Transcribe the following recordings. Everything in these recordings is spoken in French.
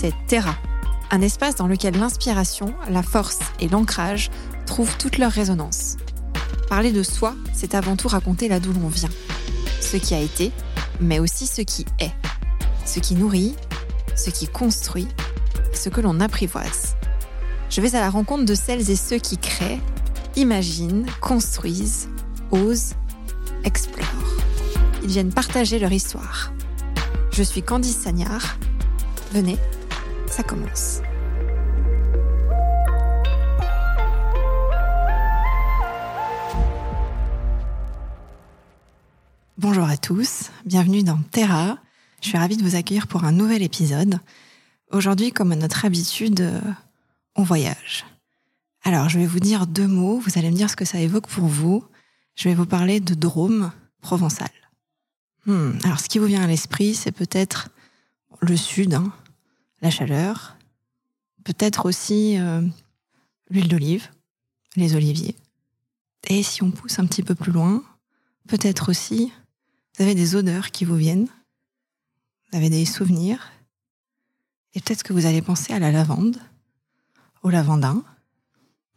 c'est Terra, un espace dans lequel l'inspiration, la force et l'ancrage trouvent toute leur résonance. Parler de soi, c'est avant tout raconter là d'où l'on vient, ce qui a été, mais aussi ce qui est, ce qui nourrit, ce qui construit, ce que l'on apprivoise. Je vais à la rencontre de celles et ceux qui créent, imaginent, construisent, osent, explorent. Ils viennent partager leur histoire. Je suis Candice Sagnard. Venez, commence. Bonjour à tous, bienvenue dans Terra. Je suis ravie de vous accueillir pour un nouvel épisode. Aujourd'hui, comme à notre habitude, euh, on voyage. Alors, je vais vous dire deux mots, vous allez me dire ce que ça évoque pour vous. Je vais vous parler de Drôme provençal. Hmm, alors, ce qui vous vient à l'esprit, c'est peut-être le sud, hein, la chaleur, peut-être aussi euh, l'huile d'olive, les oliviers. Et si on pousse un petit peu plus loin, peut-être aussi, vous avez des odeurs qui vous viennent, vous avez des souvenirs, et peut-être que vous allez penser à la lavande, au lavandin.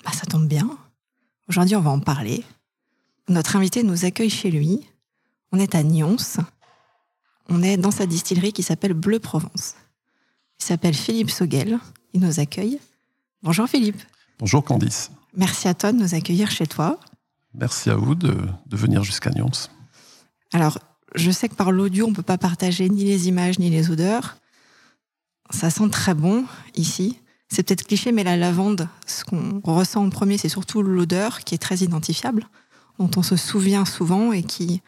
Bah, ça tombe bien. Aujourd'hui, on va en parler. Notre invité nous accueille chez lui. On est à Nyons. On est dans sa distillerie qui s'appelle Bleu Provence. Il s'appelle Philippe Soguel. Il nous accueille. Bonjour Philippe. Bonjour Candice. Merci à toi de nous accueillir chez toi. Merci à vous de, de venir jusqu'à Nyons. Alors, je sais que par l'audio, on ne peut pas partager ni les images ni les odeurs. Ça sent très bon ici. C'est peut-être cliché, mais la lavande, ce qu'on ressent en premier, c'est surtout l'odeur qui est très identifiable, dont on se souvient souvent et qui,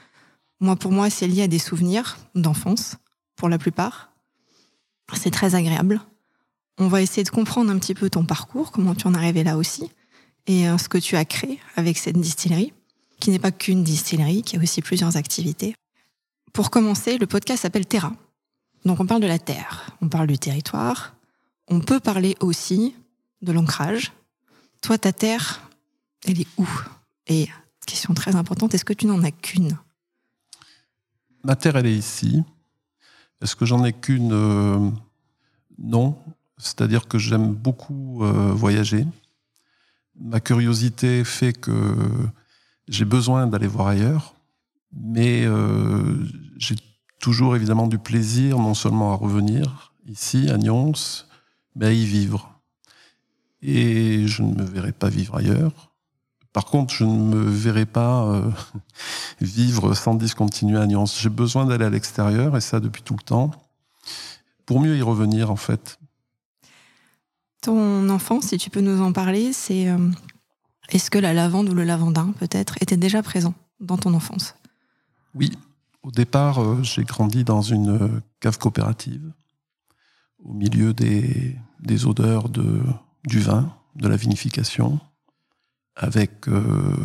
moi, pour moi, c'est lié à des souvenirs d'enfance, pour la plupart. C'est très agréable. On va essayer de comprendre un petit peu ton parcours, comment tu en es arrivé là aussi, et euh, ce que tu as créé avec cette distillerie, qui n'est pas qu'une distillerie, qui a aussi plusieurs activités. Pour commencer, le podcast s'appelle Terra. Donc on parle de la terre, on parle du territoire, on peut parler aussi de l'ancrage. Toi, ta terre, elle est où? Et question très importante, est-ce que tu n'en as qu'une? Ma terre, elle est ici. Est-ce que j'en ai qu'une euh, Non. C'est-à-dire que j'aime beaucoup euh, voyager. Ma curiosité fait que j'ai besoin d'aller voir ailleurs, mais euh, j'ai toujours évidemment du plaisir non seulement à revenir ici à Nyons, mais à y vivre. Et je ne me verrai pas vivre ailleurs. Par contre, je ne me verrai pas euh, vivre sans discontinuer à Nyons. J'ai besoin d'aller à l'extérieur, et ça depuis tout le temps, pour mieux y revenir en fait. Ton enfance, si tu peux nous en parler, c'est euh, est-ce que la lavande ou le lavandin peut-être était déjà présent dans ton enfance? Oui, au départ, euh, j'ai grandi dans une cave coopérative, au milieu des, des odeurs de, du vin, de la vinification, avec euh,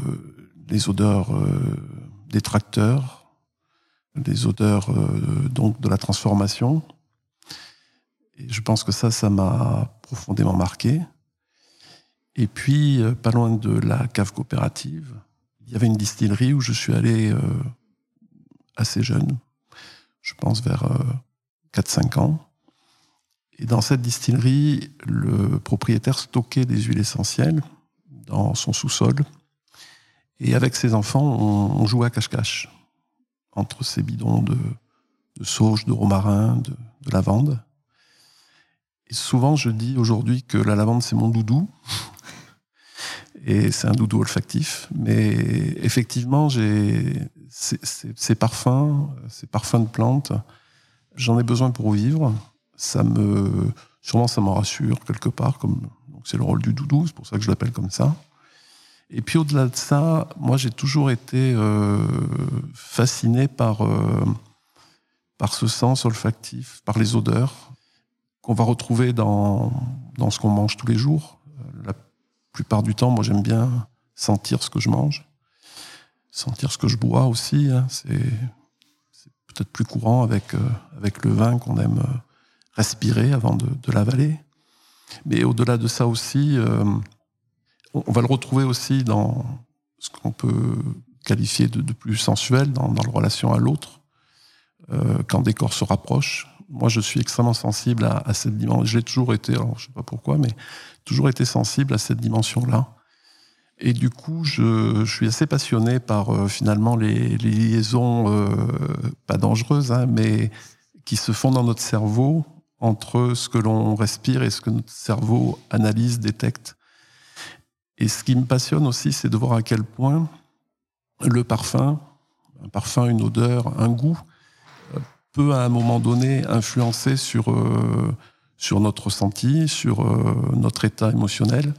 les odeurs euh, des tracteurs, les odeurs euh, donc de la transformation. Et je pense que ça, ça m'a profondément marqué. Et puis, pas loin de la cave coopérative, il y avait une distillerie où je suis allé assez jeune, je pense vers 4-5 ans. Et dans cette distillerie, le propriétaire stockait des huiles essentielles dans son sous-sol. Et avec ses enfants, on, on jouait à cache-cache entre ces bidons de, sauge, de romarin, de, de lavande. Et souvent, je dis aujourd'hui que la lavande, c'est mon doudou. Et c'est un doudou olfactif. Mais effectivement, j'ai ces parfums, ces parfums de plantes, j'en ai besoin pour vivre. Ça me, sûrement, ça m'en rassure quelque part. Comme, c'est le rôle du doudou, c'est pour ça que je l'appelle comme ça. Et puis au-delà de ça, moi j'ai toujours été euh, fasciné par, euh, par ce sens olfactif, par les odeurs qu'on va retrouver dans, ce qu'on mange tous les jours. La plupart du temps, moi j'aime bien sentir ce que je mange, sentir ce que je bois aussi. Hein. C'est peut-être plus courant avec, euh, le vin qu'on aime euh, respirer avant de l'avaler. Mais au-delà de ça aussi, euh, on va le retrouver aussi dans ce qu'on peut qualifier de, plus sensuel, dans, dans la relation à l'autre. Euh, quand des corps se rapprochent, moi, je suis extrêmement sensible à, cette dimension. J'ai toujours été, alors je sais pas pourquoi, mais toujours été sensible à cette dimension-là. Et du coup, je, suis assez passionné par euh, finalement les, liaisons, pas dangereuses, hein, mais qui se font dans notre cerveau entre ce que l'on respire et ce que notre cerveau analyse, détecte. Et ce qui me passionne aussi, c'est de voir à quel point le parfum, un parfum, une odeur, un goût, peut à un moment donné influencer sur, euh, sur notre ressenti, sur euh, notre état émotionnel.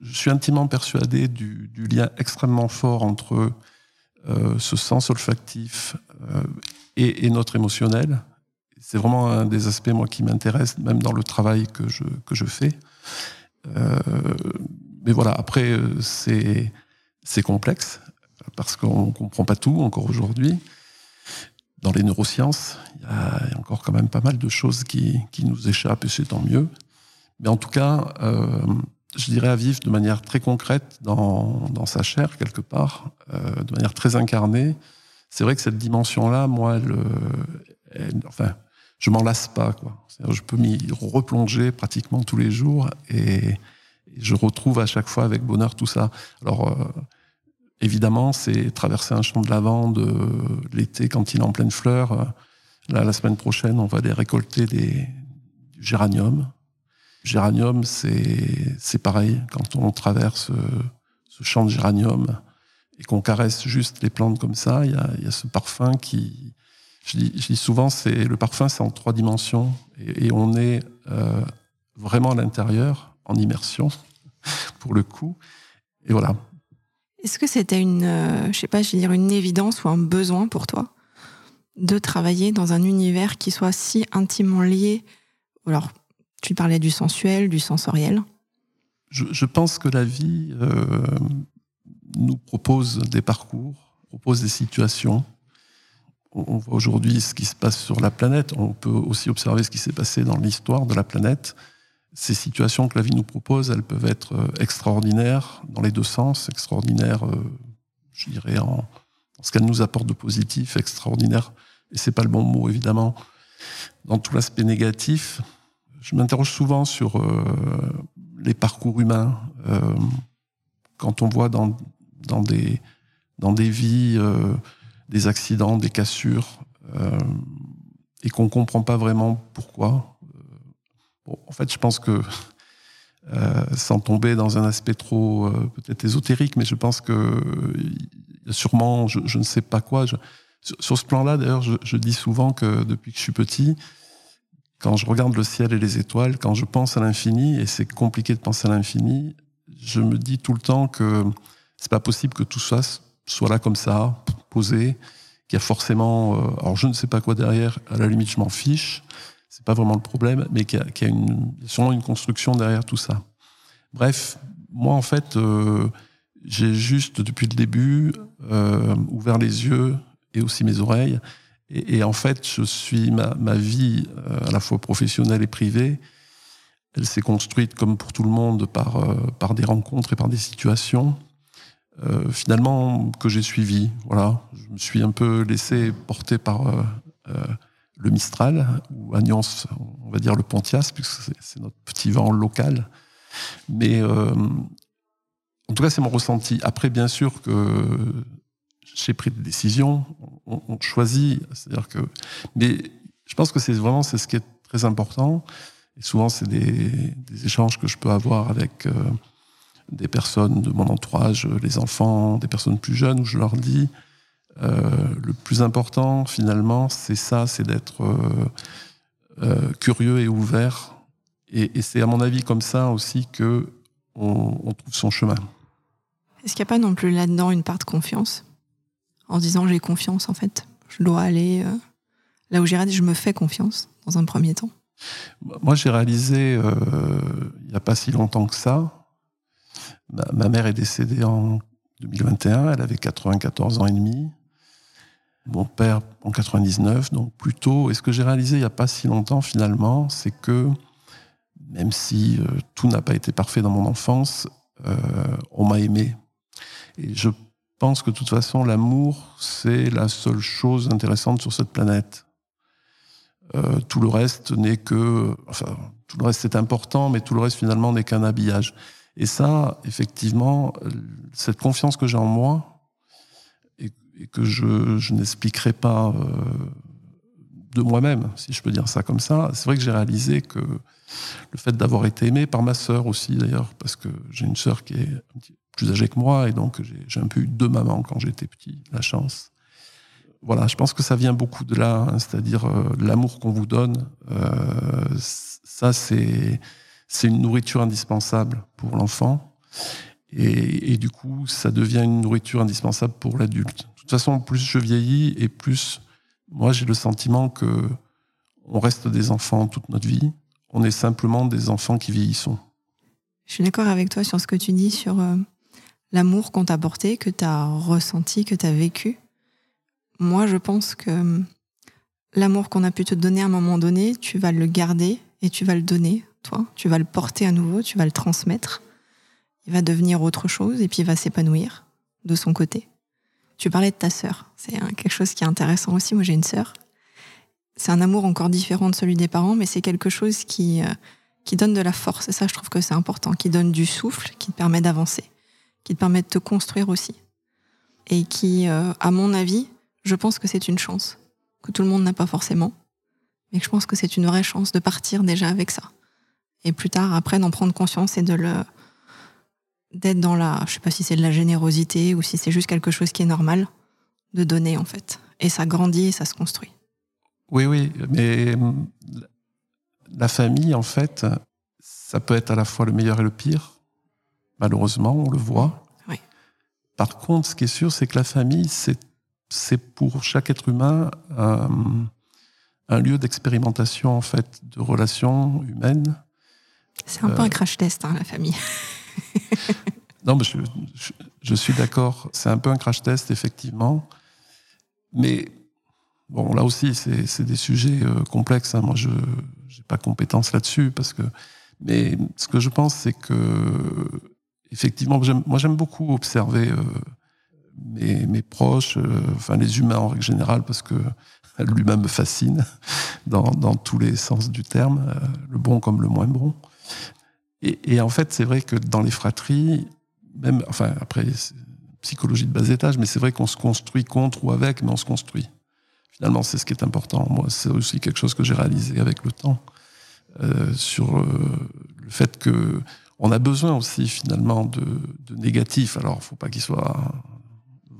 Je suis intimement persuadé du, lien extrêmement fort entre euh, ce sens olfactif et, notre émotionnel. C'est vraiment un des aspects moi qui m'intéresse, même dans le travail que je, que je fais. mais voilà, après, c'est complexe parce qu'on ne comprend pas tout encore aujourd'hui dans les neurosciences, il y, a, encore quand même pas mal de choses qui, qui nous échappent et c'est tant mieux. Mais en tout cas, euh, je dirais à vivre de manière très concrète dans, dans sa chair, quelque part, euh, de manière très incarnée. C'est vrai que cette dimension-là, moi, elle, enfin, je m'en lasse pas. Quoi. Je peux m'y replonger pratiquement tous les jours et, je retrouve à chaque fois avec bonheur tout ça. Alors, euh, Évidemment, c'est traverser un champ de lavande euh, l'été quand il est en pleine fleur. Là, la semaine prochaine, on va aller récolter des, du géranium. Géranium, c'est pareil. Quand on traverse euh, ce champ de géranium et qu'on caresse juste les plantes comme ça, il y a, y a, ce parfum qui... Je dis, je dis souvent, c'est le parfum, c'est en trois dimensions. Et, et on est euh, vraiment à l'intérieur, en immersion, pour le coup. Et voilà, est-ce que c'était une, euh, je sais pas, je vais dire une évidence ou un besoin pour toi de travailler dans un univers qui soit si intimement lié? Alors, tu parlais du sensuel, du sensoriel. Je, pense que la vie euh, nous propose des parcours, propose des situations. On voit aujourd'hui ce qui se passe sur la planète. On peut aussi observer ce qui s'est passé dans l'histoire de la planète ces situations que la vie nous propose, elles peuvent être euh, extraordinaires dans les deux sens, extraordinaires, euh, je dirais, en, ce qu'elles nous apportent de positif, extraordinaires, et c'est pas le bon mot évidemment, dans tout l'aspect négatif. Je m'interroge souvent sur euh, les parcours humains, quand on voit dans des vies des accidents, des cassures, et qu'on comprend pas vraiment pourquoi en fait, je pense que, euh, sans tomber dans un aspect trop euh, peut-être ésotérique, mais je pense que sûrement, je, ne sais pas quoi. sur, ce plan-là, d'ailleurs, je, dis souvent que depuis que je suis petit, quand je regarde le ciel et les étoiles, quand je pense à l'infini, et c'est compliqué de penser à l'infini, je me dis tout le temps que c'est pas possible que tout ça soit là comme ça, posé, qu'il y a forcément, euh, alors je ne sais pas quoi derrière, à la limite je m'en fiche, c'est pas vraiment le problème, mais qu'il y, a, une, sûrement une construction derrière tout ça. Bref, moi en fait, euh, j'ai juste depuis le début euh, ouvert les yeux et aussi mes oreilles. Et, en fait, je suis ma, ma vie euh, à la fois professionnelle et privée. Elle s'est construite comme pour tout le monde par par des rencontres et par des situations. Finalement, que j'ai suivies. Voilà, je me suis un peu laissé porter par le Mistral, ou Agnance, on va dire le Pontias, puisque c'est notre petit vent local. Mais euh, en tout cas, c'est mon ressenti. Après, bien sûr que j'ai pris des décisions, on, choisit, c'est-à-dire que. Mais je pense que c'est vraiment c'est ce qui est très important. Et souvent, c'est des, des, échanges que je peux avoir avec euh, des personnes de mon entourage, les enfants, des personnes plus jeunes, où je leur dis euh, le plus important, finalement, c'est ça, c'est d'être euh, euh, curieux et ouvert. Et, c'est à mon avis comme ça aussi que on, trouve son chemin. Est-ce qu'il n'y a pas non plus là-dedans une part de confiance? En disant j'ai confiance, en fait, je dois aller là où j'irai, je me fais confiance dans un premier temps. Moi, j'ai réalisé il n'y a pas si longtemps que ça. Ma, mère est décédée en 2021, elle avait 94 ans et demi mon père en 99, donc plutôt. Et ce que j'ai réalisé il n'y a pas si longtemps finalement, c'est que même si euh, tout n'a pas été parfait dans mon enfance, euh, on m'a aimé. Et je pense que de toute façon, l'amour, c'est la seule chose intéressante sur cette planète. Euh, tout le reste n'est que, enfin, tout le reste est important, mais tout le reste finalement n'est qu'un habillage. Et ça, effectivement, cette confiance que j'ai en moi et, que je, je n'expliquerai pas euh, de moi-même, si je peux dire ça comme ça, c'est vrai que j'ai réalisé que le fait d'avoir été aimé par ma sœur aussi d'ailleurs, parce que j'ai une sœur qui est un petit plus âgée que moi et donc j'ai un peu eu deux mamans quand j'étais petit, la chance. Voilà, je pense que ça vient beaucoup de là, hein, c'est-à-dire euh, l'amour qu'on vous donne. Euh, ça, c'est c'est une nourriture indispensable pour l'enfant. Et, du coup, ça devient une nourriture indispensable pour l'adulte. De toute façon, plus je vieillis et plus moi j'ai le sentiment que on reste des enfants toute notre vie. On est simplement des enfants qui vieillissons. Je suis d'accord avec toi sur ce que tu dis sur euh, l'amour qu'on t'a apporté, que tu as ressenti, que tu as vécu. Moi, je pense que euh, l'amour qu'on a pu te donner à un moment donné, tu vas le garder et tu vas le donner, toi. Tu vas le porter à nouveau, tu vas le transmettre. Il va devenir autre chose et puis il va s'épanouir de son côté. Tu parlais de ta sœur. C'est quelque chose qui est intéressant aussi. Moi, j'ai une sœur. C'est un amour encore différent de celui des parents, mais c'est quelque chose qui, euh, qui donne de la force. Et ça, je trouve que c'est important. Qui donne du souffle, qui te permet d'avancer, qui te permet de te construire aussi. Et qui, euh, à mon avis, je pense que c'est une chance que tout le monde n'a pas forcément. Mais je pense que c'est une vraie chance de partir déjà avec ça. Et plus tard, après, d'en prendre conscience et de le, d'être dans la, je sais pas si c'est de la générosité ou si c'est juste quelque chose qui est normal, de donner en fait. Et ça grandit et ça se construit. Oui, oui, mais la famille, en fait, ça peut être à la fois le meilleur et le pire. Malheureusement, on le voit. Oui. Par contre, ce qui est sûr, c'est que la famille, c'est, c'est pour chaque être humain un, un lieu d'expérimentation, en fait, de relations humaines. C'est un peu un euh, crash test, hein, la famille. non, mais je, suis d'accord. C'est un peu un crash test, effectivement. Mais bon, là aussi, c'est des sujets euh, complexes. Hein. Moi, je n'ai pas compétence là-dessus. parce que. Mais ce que je pense, c'est que, effectivement, moi, j'aime beaucoup observer euh, mes, mes, proches, euh, enfin, les humains en règle générale, parce que l'humain me fascine dans, dans, tous les sens du terme, le bon comme le moins bon. Et, en fait, c'est vrai que dans les fratries, même, enfin, après, psychologie de bas étage, mais c'est vrai qu'on se construit contre ou avec, mais on se construit. Finalement, c'est ce qui est important. Moi, c'est aussi quelque chose que j'ai réalisé avec le temps euh, sur euh, le fait que on a besoin aussi finalement de, de négatifs. Alors, faut pas qu'il soit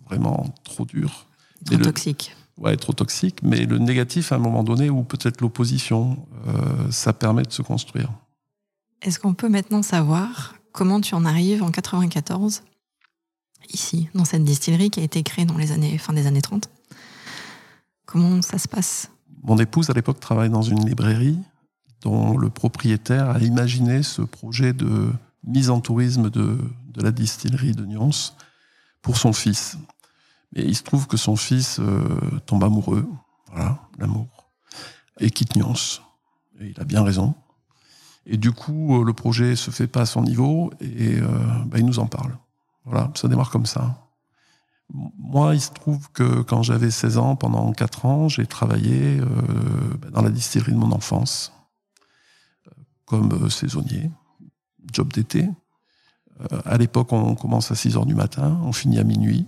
vraiment trop dur, trop toxique. Ouais, trop toxique. Mais le négatif, à un moment donné, ou peut-être l'opposition, euh, ça permet de se construire. Est-ce qu'on peut maintenant savoir comment tu en arrives en 94, ici, dans cette distillerie qui a été créée dans les années, fin des années 30 Comment ça se passe? Mon épouse, à l'époque, travaille dans une librairie dont le propriétaire a imaginé ce projet de mise en tourisme de, de la distillerie de Nyons pour son fils. Mais il se trouve que son fils euh, tombe amoureux, voilà, l'amour, et quitte Nyons. Et il a bien raison. Et du coup, euh, le projet se fait pas à son niveau et euh, bah, il nous en parle. Voilà, ça démarre comme ça. Moi, il se trouve que quand j'avais 16 ans, pendant 4 ans, j'ai travaillé euh, bah, dans la distillerie de mon enfance, comme saisonnier, job d'été. à l'époque, on commence à 6 heures du matin, on finit à minuit.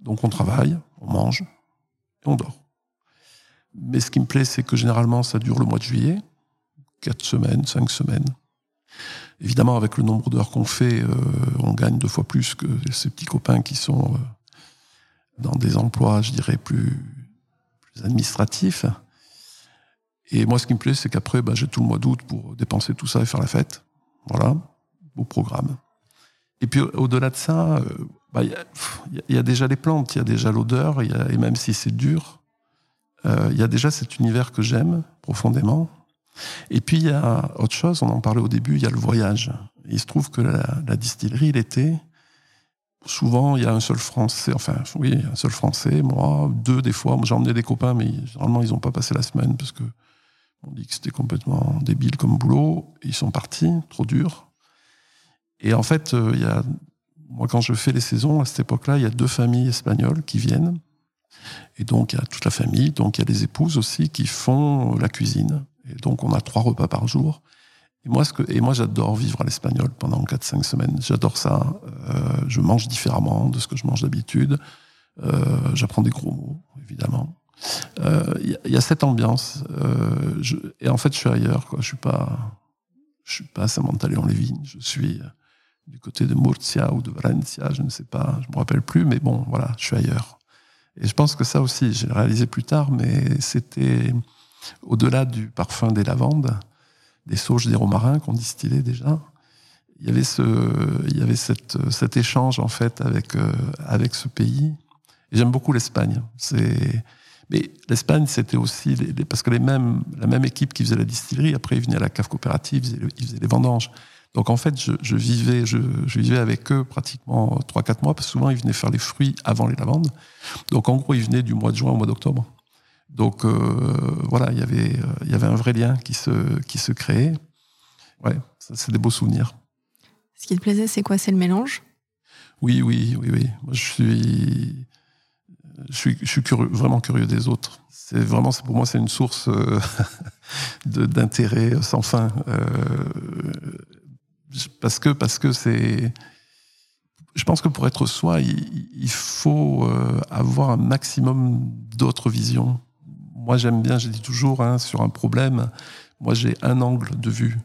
Donc on travaille, on mange et on dort. Mais ce qui me plaît, c'est que généralement, ça dure le mois de juillet quatre semaines, cinq semaines. Évidemment, avec le nombre d'heures qu'on fait, euh, on gagne deux fois plus que ces petits copains qui sont euh, dans des emplois, je dirais, plus, administratifs. Et moi, ce qui me plaît, c'est qu'après, bah, j'ai tout le mois d'août pour dépenser tout ça et faire la fête. Voilà, beau programme. Et puis, au-delà de ça, euh, bah, il y, a déjà les plantes, il y a déjà l'odeur, et même si c'est dur, il y a déjà cet univers que j'aime profondément. Et puis il y a autre chose, on en parlait au début, il y a le voyage. il se trouve que la, distillerie, l'été, souvent il y a un seul Français, enfin oui, un seul Français, moi, deux des fois. Moi j'ai emmené des copains, mais généralement ils n'ont pas passé la semaine parce que on dit que c'était complètement débile comme boulot. ils sont partis, trop dur. Et en fait, euh, moi quand je fais les saisons, à cette époque-là, il y a deux familles espagnoles qui viennent Et donc, il y a toute la famille, donc il y a les épouses aussi qui font la cuisine. Et donc, on a trois repas par jour. Et moi, ce que, et moi, j'adore vivre à l'espagnol pendant 4-5 semaines. J'adore ça. Euh, je mange différemment de ce que je mange d'habitude. Euh, J'apprends des gros mots, évidemment. Il euh, y, y, a cette ambiance. Euh, je, et en fait, je suis ailleurs. Quoi. Je suis pas, je suis pas à Saint-Montaléon-les-Vignes. Je suis du côté de Murcia ou de Valencia. Je ne sais pas. Je me rappelle plus. Mais bon, voilà, je suis ailleurs. Et je pense que ça aussi, j'ai réalisé plus tard, mais c'était au-delà du parfum des lavandes des sauges, des romarins qu'on distillait déjà. Il y avait ce, il y avait cet échange en fait avec euh, avec ce pays. J'aime beaucoup l'Espagne. C'est, mais l'Espagne c'était aussi les, parce que les mêmes, la même équipe qui faisait la distillerie, après ils venaient à la cave coopérative, ils faisaient, les vendanges. Donc en fait, je, je vivais, je, je, vivais avec eux pratiquement 3-4 mois, parce que souvent ils venaient faire les fruits avant les lavandes. Donc en gros, ils venaient du mois de juin au mois d'octobre. Donc euh, voilà, il y avait euh, il y avait un vrai lien qui se qui se créait. Ouais, c'est des beaux souvenirs. Ce qui te plaisait, c'est quoi? C'est le mélange? Oui, oui, oui, oui. Moi, je suis je suis, je suis curieux, vraiment curieux des autres. C'est vraiment, pour moi, c'est une source euh, d'intérêt sans fin. Euh, parce que, parce que c'est, je pense que pour être soi, il, il faut avoir un maximum d'autres visions moi j'aime bien, je dis toujours, hein, sur un problème, moi j'ai un angle de vue.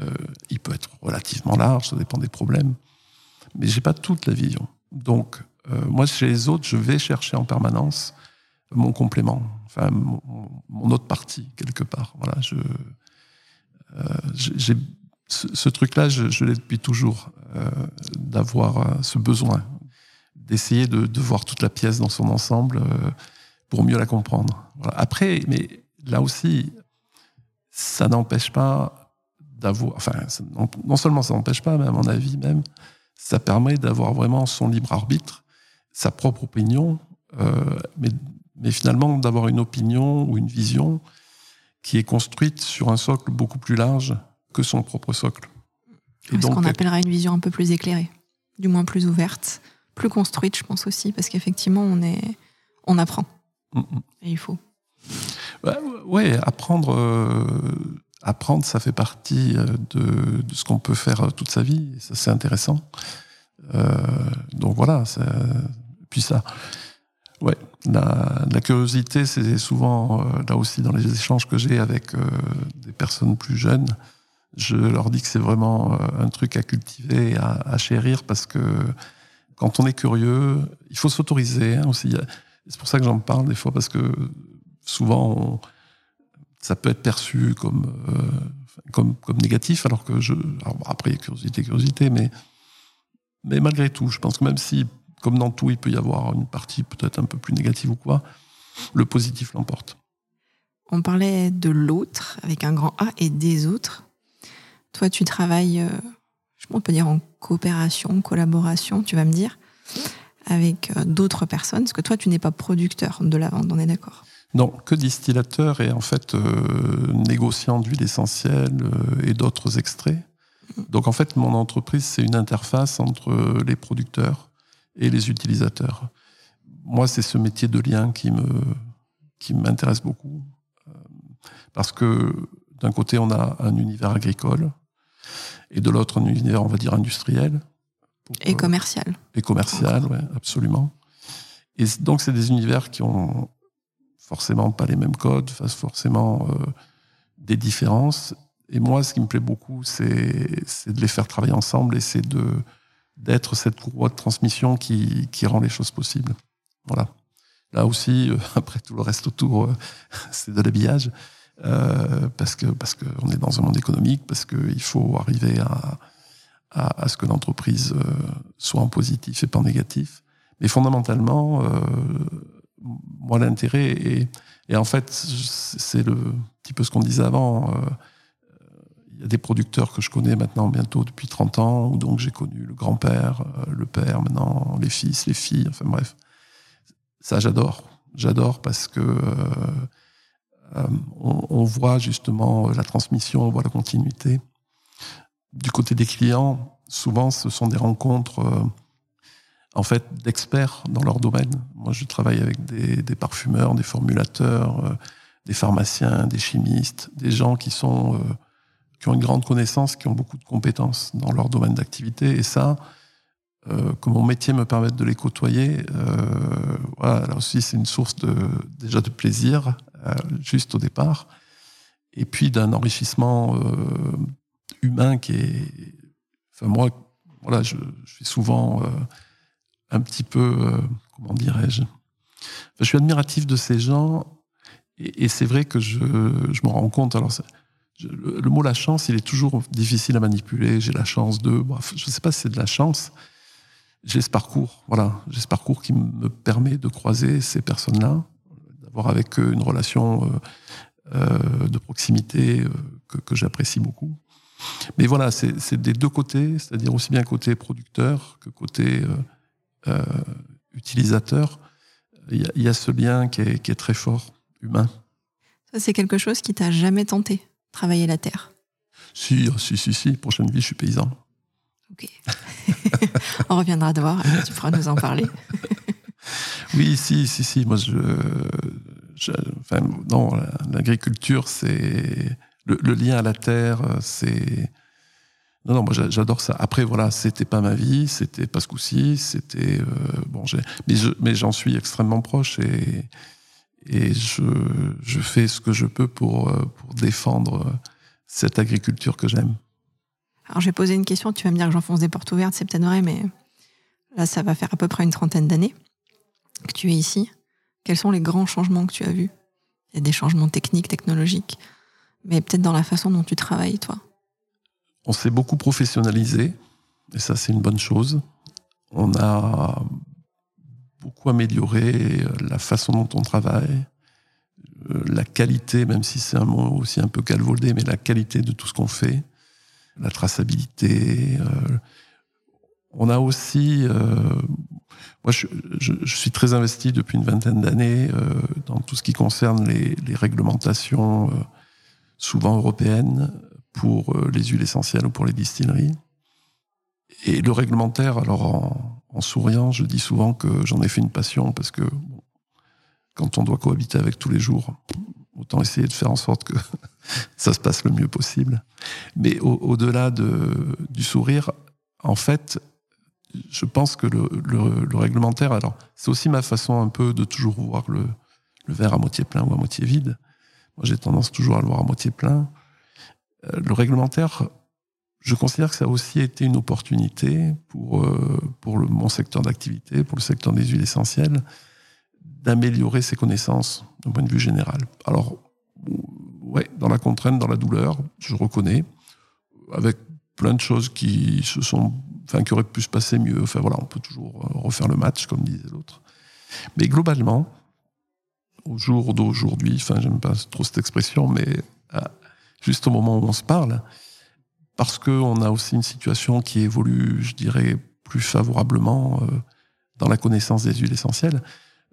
Euh, il peut être relativement large, ça dépend des problèmes, mais j'ai pas toute la vision. Donc euh, moi chez les autres, je vais chercher en permanence mon complément, enfin mon, autre partie quelque part. Voilà, je, euh, j'ai ce, truc-là, je, l'ai depuis toujours, d'avoir ce besoin, d'essayer de, voir toute la pièce dans son ensemble pour mieux la comprendre. Voilà. Après, mais là aussi, ça n'empêche pas d'avoir, enfin, non, non, seulement ça n'empêche pas, mais à mon avis même, ça permet d'avoir vraiment son libre arbitre, sa propre opinion, euh, mais, mais finalement d'avoir une opinion ou une vision qui est construite sur un socle beaucoup plus large que son propre socle. Et ce qu'on appellera une vision un peu plus éclairée, du moins plus ouverte, plus construite, je pense aussi, parce qu'effectivement, on est, on apprend. Et il faut. Ouais, ouais apprendre, euh, apprendre, ça fait partie euh, de, ce qu'on peut faire euh, toute sa vie. Ça, c'est intéressant. Donc voilà. Puis ça, ouais, la, curiosité, c'est souvent là aussi dans les échanges que j'ai avec des personnes plus jeunes. Je leur dis que c'est vraiment un truc à cultiver, à, à, chérir, parce que quand on est curieux, il faut s'autoriser hein, aussi. C'est pour ça que j'en parle des fois, parce que souvent, ça peut être perçu comme, euh, comme, comme négatif, alors que je. Alors après, il y a curiosité, curiosité, mais, mais malgré tout, je pense que même si, comme dans tout, il peut y avoir une partie peut-être un peu plus négative ou quoi, le positif l'emporte. On parlait de l'autre avec un grand A et des autres. Toi, tu travailles, euh, on peut dire en coopération, collaboration, tu vas me dire avec euh, d'autres personnes Parce que toi, tu n'es pas producteur de la vente, on est d'accord Non, que distillateur et en fait euh, négociant d'huile essentielle euh, et d'autres extraits. Donc en fait, mon entreprise, c'est une interface entre les producteurs et les utilisateurs. Moi, c'est ce métier de lien qui me qui m'intéresse beaucoup parce que d'un côté, on a un univers agricole et de l'autre, un univers, on va dire, industriel. Et commercial. Et commercial, ouais, absolument. Et donc, c'est des univers qui ont forcément pas les mêmes codes, forcément euh, des différences. Et moi, ce qui me plaît beaucoup, c'est de les faire travailler ensemble et c'est de d'être cette courroie de transmission qui, qui rend les choses possibles. Voilà. Là aussi, euh, après tout le reste autour, euh, c'est de l'habillage, euh, parce que parce qu'on est dans un monde économique, parce qu'il faut arriver à à, à ce que l'entreprise euh, soit en positif et pas en négatif. Mais fondamentalement, euh, moi, l'intérêt est, et en fait, c'est le petit peu ce qu'on disait avant. Euh, il y a des producteurs que je connais maintenant bientôt depuis 30 ans, où donc j'ai connu le grand-père, le père, maintenant les fils, les filles, enfin bref. Ça, j'adore. J'adore parce que euh, on, on, voit justement la transmission, on voit la continuité du côté des clients, souvent, ce sont des rencontres. Euh, en fait, d'experts dans leur domaine. Moi, je travaille avec des, parfumeurs, des formulateurs, euh, des pharmaciens, des chimistes, des gens qui sont euh, qui ont une grande connaissance, qui ont beaucoup de compétences dans leur domaine d'activité. Et ça, que mon métier me permette de les côtoyer, voilà, là aussi, c'est une source déjà de plaisir, juste au départ, et puis d'un enrichissement humain qui est, enfin moi, voilà, je, suis souvent un petit peu, euh, comment dirais-je, je suis admiratif de ces gens et, c'est vrai que je, je me rends compte. Alors, le, mot la chance, il est toujours difficile à manipuler. J'ai la chance de, je ne sais pas si c'est de la chance. J'ai ce parcours, voilà, j'ai ce parcours qui me permet de croiser ces personnes-là, d'avoir avec eux une relation euh, euh, de proximité que j'apprécie beaucoup. Mais voilà, c'est des deux côtés, c'est-à-dire aussi bien côté producteur que côté euh, utilisateur, il y, a ce lien qui est, très fort, humain. Ça, c'est quelque chose qui t'a jamais tenté, travailler la terre? Si, oh, si, si, si. Prochaine vie, je suis paysan. Ok. On reviendra te voir, tu pourras nous en parler. oui, si, si, si. Moi, je. enfin, non, l'agriculture, c'est. Le, lien à la terre, c'est non, non, moi j'adore ça. Après, voilà, c'était pas ma vie, c'était pas ce coup-ci, c'était. Euh, bon, mais j'en suis extrêmement proche et, et je, je, fais ce que je peux pour, euh, pour défendre cette agriculture que j'aime. Alors, j'ai posé une question, tu vas me dire que j'enfonce des portes ouvertes, c'est peut-être vrai, mais là, ça va faire à peu près une trentaine d'années que tu es ici. Quels sont les grands changements que tu as vus? Il y a des changements techniques, technologiques, mais peut-être dans la façon dont tu travailles, toi. On s'est beaucoup professionnalisé, et ça c'est une bonne chose. On a beaucoup amélioré la façon dont on travaille, euh, la qualité, même si c'est un mot aussi un peu calvaudé, mais la qualité de tout ce qu'on fait, la traçabilité. Euh, on a aussi, euh, moi je, suis très investi depuis une vingtaine d'années dans tout ce qui concerne les, les réglementations, souvent européennes, pour euh, les huiles essentielles ou pour les distilleries. Et le réglementaire, alors en, souriant, je dis souvent que j'en ai fait une passion parce que quand on doit cohabiter avec tous les jours, autant essayer de faire en sorte que ça se passe le mieux possible. Mais au-delà de, du sourire, en fait, je pense que le, le, réglementaire, alors c'est aussi ma façon un peu de toujours voir le verre à moitié plein ou à moitié vide. J'ai tendance toujours à le voir à moitié plein. Euh, le réglementaire, je considère que ça a aussi été une opportunité pour, euh, pour le, mon secteur d'activité, pour le secteur des huiles essentielles, d'améliorer ses connaissances d'un point de vue général. Alors, ouais, dans la contrainte, dans la douleur, je reconnais, avec plein de choses qui se sont, enfin, qui auraient pu se passer mieux. Enfin voilà, on peut toujours euh, refaire le match, comme disait l'autre. Mais globalement, au jour d'aujourd'hui, enfin, j'aime pas trop cette expression, mais juste au moment où on se parle, parce qu'on a aussi une situation qui évolue, je dirais, plus favorablement euh, dans la connaissance des huiles essentielles.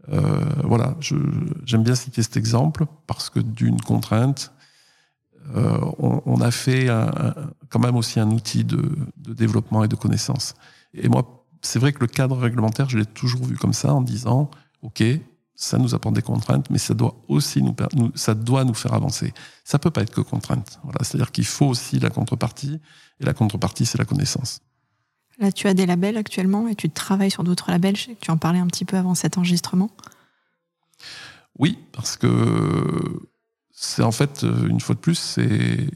Euh, voilà, j'aime bien citer cet exemple parce que d'une contrainte, euh, on, a fait quand même aussi un outil de, de, développement et de connaissance. Et moi, c'est vrai que le cadre réglementaire, je l'ai toujours vu comme ça, en disant, OK, ça nous apporte des contraintes, mais ça doit aussi nous, ça doit nous faire avancer. Ça peut pas être que contrainte. Voilà, c'est-à-dire qu'il faut aussi la contrepartie, et la contrepartie, c'est la connaissance. Là, tu as des labels actuellement et tu travailles sur d'autres labels. Je sais que tu en parlais un petit peu avant cet enregistrement. Oui, parce que c'est en fait, une fois de plus, c'est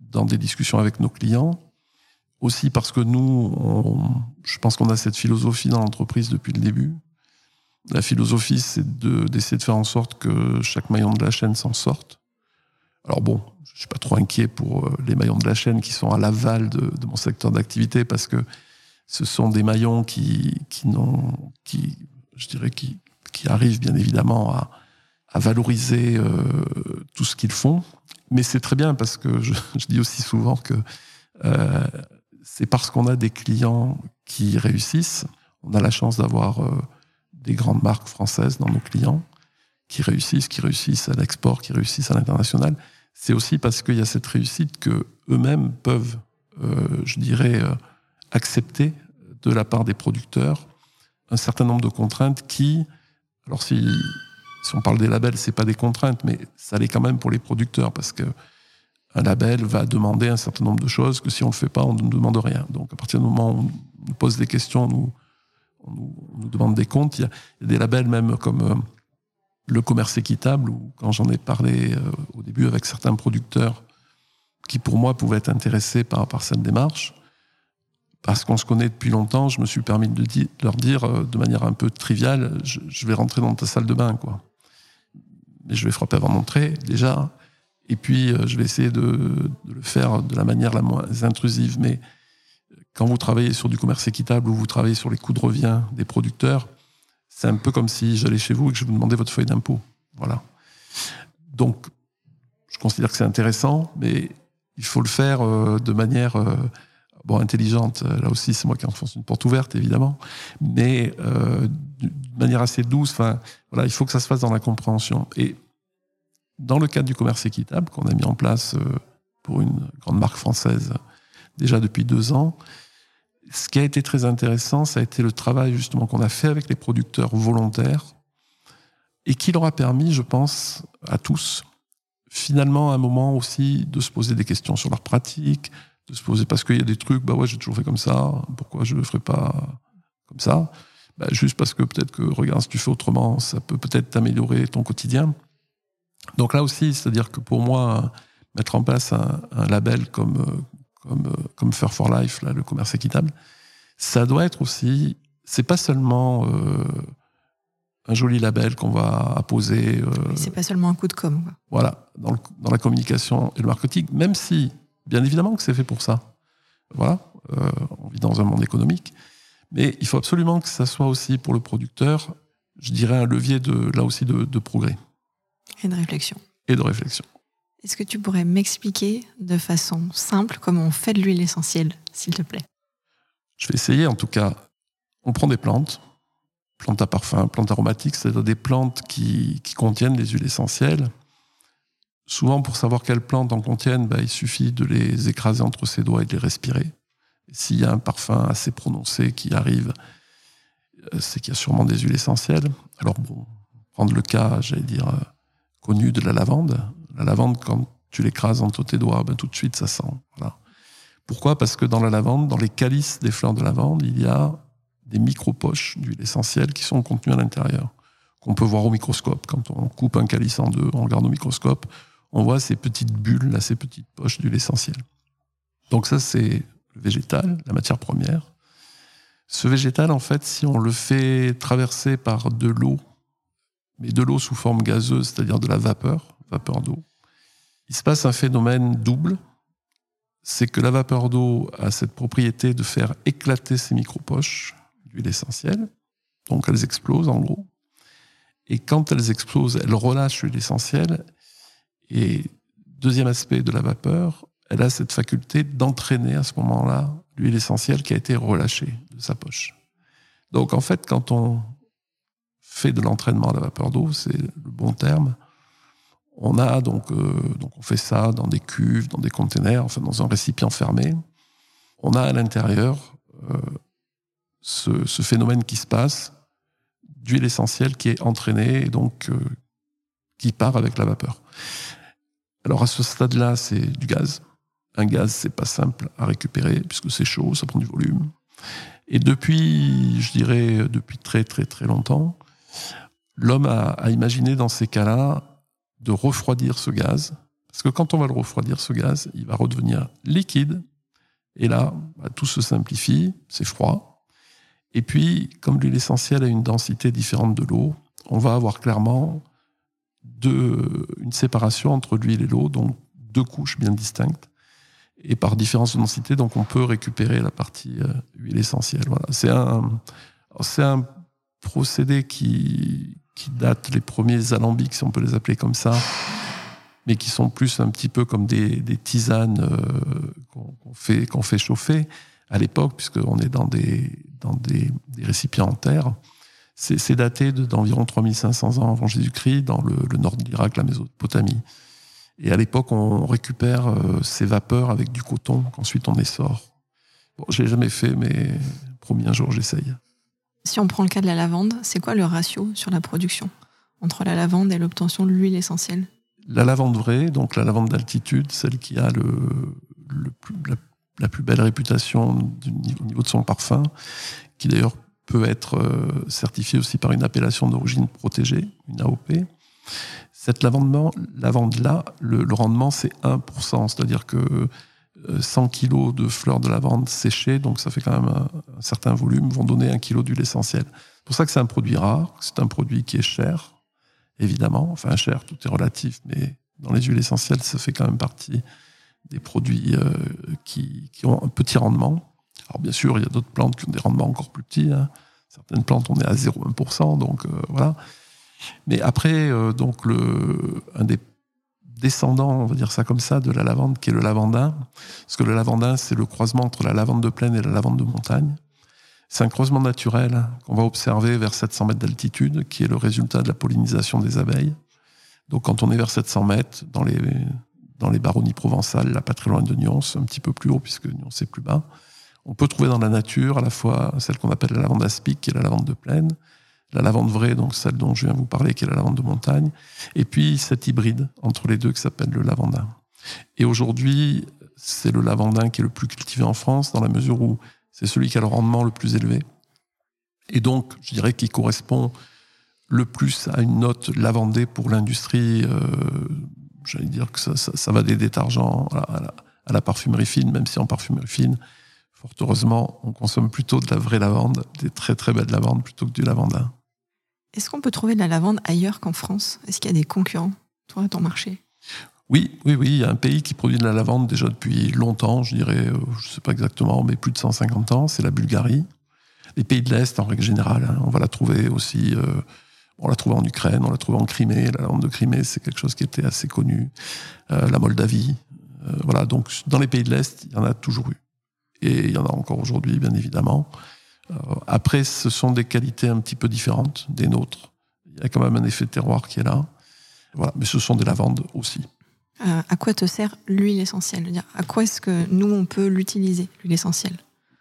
dans des discussions avec nos clients, aussi parce que nous, je pense qu'on a cette philosophie dans l'entreprise depuis le début, la philosophie, c'est d'essayer de, faire en sorte que chaque maillon de la chaîne s'en sorte. Alors bon, je suis pas trop inquiet pour euh, les maillons de la chaîne qui sont à l'aval de, mon secteur d'activité parce que ce sont des maillons qui, qui qui, je dirais, qui, qui arrivent bien évidemment à, à valoriser euh, tout ce qu'ils font. Mais c'est très bien parce que je, je dis aussi souvent que euh, c'est parce qu'on a des clients qui réussissent, on a la chance d'avoir euh, des grandes marques françaises dans nos clients qui réussissent, qui réussissent à l'export, qui réussissent à l'international, c'est aussi parce qu'il y a cette réussite que eux-mêmes peuvent, euh, je dirais, euh, accepter de la part des producteurs un certain nombre de contraintes qui, alors si, on parle des labels, c'est pas des contraintes, mais ça l'est quand même pour les producteurs parce que un label va demander un certain nombre de choses que si on le fait pas, on ne demande rien. Donc à partir du moment où on nous pose des questions, on nous, demande des comptes, il y, a, des labels même comme euh, le commerce équitable, ou quand j'en ai parlé euh, au début avec certains producteurs qui pour moi pouvaient être intéressés par, cette démarche, parce qu'on se connaît depuis longtemps, je me suis permis de, leur dire euh, de manière un peu triviale, je, vais rentrer dans ta salle de bain, quoi. Mais je vais frapper avant d'entrer, déjà. Et puis, je vais essayer de, de, le faire de la manière la moins intrusive. Mais quand vous travaillez sur du commerce équitable ou vous travaillez sur les coûts de revient des producteurs, c'est un peu comme si j'allais chez vous et que je vous demandais votre feuille d'impôt. Voilà. Donc, je considère que c'est intéressant, mais il faut le faire euh, de manière bon, intelligente, euh, là aussi, c'est moi qui enfonce une porte ouverte, évidemment, mais euh, de manière assez douce. Voilà, il faut que ça se fasse dans la compréhension. Et dans le cadre du commerce équitable qu'on a mis en place euh, pour une grande marque française déjà depuis deux ans, ce qui a été très intéressant, ça a été le travail justement qu'on a fait avec les producteurs volontaires et qui leur a permis, je pense, à tous, finalement, à un moment aussi de se poser des questions sur leurs pratiques, de se poser parce qu'il y a des trucs, bah ouais, j'ai toujours fait comme ça, pourquoi je ne le ferais pas comme ça? Bah, Juste parce que peut-être que, regarde, si tu fais autrement, ça peut peut-être t'améliorer ton quotidien. Donc là aussi, c'est-à-dire que pour moi, mettre en place un, label comme, comme, comme Fair for Life, là, le commerce équitable, ça doit être aussi, c'est pas seulement euh, un joli label qu'on va apposer. Euh, c'est pas seulement un coup de com. Voilà, dans, dans la communication et le marketing, même si Bien évidemment que c'est fait pour ça. Voilà, euh, on vit dans un monde économique. Mais il faut absolument que ça soit aussi pour le producteur, je dirais, un levier de, là aussi de, progrès. Et de réflexion. Et de réflexion. Est-ce que tu pourrais m'expliquer de façon simple comment on fait de l'huile essentielle, s'il te plaît? Je vais essayer en tout cas. On prend des plantes, plantes à parfum, plantes aromatiques, c'est-à-dire des plantes qui, contiennent des huiles essentielles Souvent, pour savoir quelles plantes en contiennent, bah, il suffit de les écraser entre ses doigts et de les respirer. S'il y a un parfum assez prononcé qui arrive, euh, c'est qu'il y a sûrement des huiles essentielles. Alors prendre le cas, j'allais dire, euh, connu de la lavande. La lavande, quand tu l'écrases entre tes doigts, ben, tout de suite, ça sent. Pourquoi? Parce que dans la lavande, dans les calices des fleurs de lavande, il y a des micro-poches d'huile essentielle qui sont contenues à l'intérieur, qu'on peut voir au microscope. Quand on coupe un calice en deux, on regarde au microscope, on voit ces petites bulles, là, ces petites poches d'huile essentielle. Donc ça, c'est le végétal, la matière première. Ce végétal, en fait, si on le fait traverser par de l'eau, mais de l'eau sous forme gazeuse, c'est-à-dire de la vapeur, vapeur d'eau, il se passe un phénomène double. C'est que la vapeur d'eau a cette propriété de faire éclater ces micro-poches d'huile essentielle. Donc elles explosent en gros. Et quand elles explosent, elles relâchent l'huile essentielle et deuxième aspect de la vapeur, elle a cette faculté d'entraîner à ce moment-là l'huile essentielle qui a été relâchée de sa poche. Donc en fait, quand on fait de l'entraînement à la vapeur d'eau, c'est le bon terme, on a donc, euh, donc on fait ça dans des cuves, dans des containers, enfin dans un récipient fermé. On a à l'intérieur euh, ce, phénomène qui se passe d'huile essentielle qui est entraînée et donc euh, qui part avec la vapeur. Alors à ce stade-là, c'est du gaz. Un gaz, c'est pas simple à récupérer puisque c'est chaud, ça prend du volume. Et depuis, je dirais, depuis très très très longtemps, l'homme a, imaginé dans ces cas-là de refroidir ce gaz. Parce que quand on va le refroidir, ce gaz, il va redevenir liquide. Et là, bah, tout se simplifie, c'est froid. Et puis, comme l'huile essentielle a une densité différente de l'eau, on va avoir clairement de, une séparation entre l'huile et l'eau, donc deux couches bien distinctes. Et par différence de densité, donc on peut récupérer la partie euh, huile essentielle. Voilà. C'est un, c'est un procédé qui, qui date les premiers alambics, si on peut les appeler comme ça, mais qui sont plus un petit peu comme des, tisanes euh, qu'on, fait, fait chauffer à l'époque, puisqu'on est dans des, dans des, des récipients en terre. C'est daté d'environ 3500 ans avant Jésus-Christ dans le, nord de l'Irak, la Mésopotamie. Et à l'époque, on récupère euh, ces vapeurs avec du coton qu'ensuite on essore. Bon, je l'ai jamais fait, mais promis un jour j'essaye. Si on prend le cas de la lavande, c'est quoi le ratio sur la production entre la lavande et l'obtention de l'huile essentielle? La lavande vraie, donc la lavande d'altitude, celle qui a le, la, plus belle réputation du niveau de son parfum, qui d'ailleurs peut être euh, certifiée aussi par une appellation d'origine protégée, une AOP. Cette lavande-là, le, le rendement, c'est 1%, c'est-à-dire que 100 euh, kg de fleurs de lavande séchées, donc ça fait quand même un, certain volume, vont donner un kilo d'huile essentielle. C'est pour ça que c'est un produit rare, c'est un produit qui est cher, évidemment. Enfin, cher, tout est relatif, mais dans les huiles essentielles, ça fait quand même partie des produits euh, qui, ont un petit rendement. Alors bien sûr, il y a d'autres plantes qui ont des rendements encore plus petits. Hein. Certaines plantes, on est à 0,1%, donc euh, voilà. Mais après, donc le, un des descendant, on va dire ça comme ça, de la lavande qui est le lavandin. Parce que le lavandin, c'est le croisement entre la lavande de plaine et la lavande de montagne. C'est un croisement naturel qu'on va observer vers 700 mètres d'altitude, qui est le résultat de la pollinisation des abeilles. Donc quand on est vers 700 mètres, dans les, dans les baronnies provençales, là pas très loin de Nyons, un petit peu plus haut puisque Nyons c'est plus bas, on peut trouver dans la nature à la fois celle qu'on appelle la lavande aspic, qui est la lavande de plaine, la lavande vraie, donc celle dont je viens vous parler, qui est la lavande de montagne, et puis cet hybride entre les deux qui s'appelle le lavandin. Et aujourd'hui, c'est le lavandin qui est le plus cultivé en France, dans la mesure où c'est celui qui a le rendement le plus élevé. Et donc, je dirais qu'il correspond le plus à une note lavandée pour l'industrie. Euh, J'allais dire que ça, va des détergents à la, à la parfumerie fine, même si en parfumerie fine, fort heureusement, on consomme plutôt de la vraie lavande, des très très belles lavandes, plutôt que du lavandin. Est-ce qu'on peut trouver de la lavande ailleurs qu'en France? Est-ce qu'il y a des concurrents, toi, à ton marché? Oui, oui, oui. Il y a un pays qui produit de la lavande déjà depuis longtemps, je dirais, euh, je ne sais pas exactement, mais plus de 150 ans, c'est la Bulgarie. Les pays de l'Est, en règle générale, hein, on va la trouver aussi. Euh, on l'a trouvée en Ukraine, on l'a trouvée en Crimée. La lavande de Crimée, c'est quelque chose qui était assez connu. Euh, la Moldavie. voilà, donc dans les pays de l'Est, il y en a toujours eu. Et il y en a encore aujourd'hui, bien évidemment. Euh, après, ce sont des qualités un petit peu différentes des nôtres. Il y a quand même un effet terroir qui est là. Voilà, mais ce sont des lavandes aussi. Euh, à quoi te sert l'huile essentielle? À quoi est-ce que nous, on peut l'utiliser, l'huile essentielle?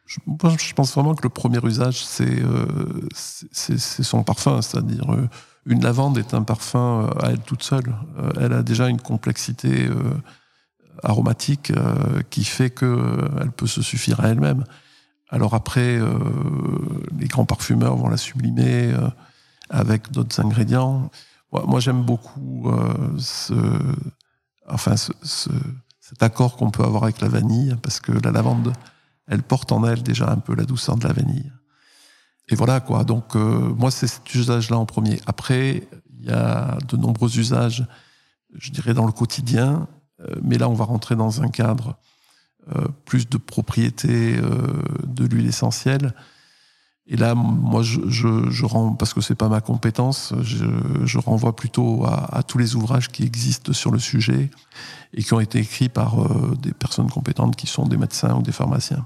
Je, je, pense vraiment que le premier usage, c'est euh, son parfum. C'est-à-dire, euh, une lavande est un parfum à elle toute seule. elle a déjà une complexité aromatique qui fait qu'elle peut se suffire à elle-même. Alors après, euh, les grands parfumeurs vont la sublimer euh, avec d'autres ingrédients. Moi, j'aime beaucoup euh, ce, enfin, ce, cet accord qu'on peut avoir avec la vanille, parce que la lavande, elle porte en elle déjà un peu la douceur de la vanille. Et voilà quoi. Donc moi, c'est cet usage-là en premier. Après, il y a de nombreux usages, je dirais, dans le quotidien. mais là, on va rentrer dans un cadre euh, plus de propriétés euh, de l'huile essentielle. Et là, moi, je, je, parce que c'est pas ma compétence, je, renvoie plutôt à, à, tous les ouvrages qui existent sur le sujet et qui ont été écrits par euh, des personnes compétentes qui sont des médecins ou des pharmaciens.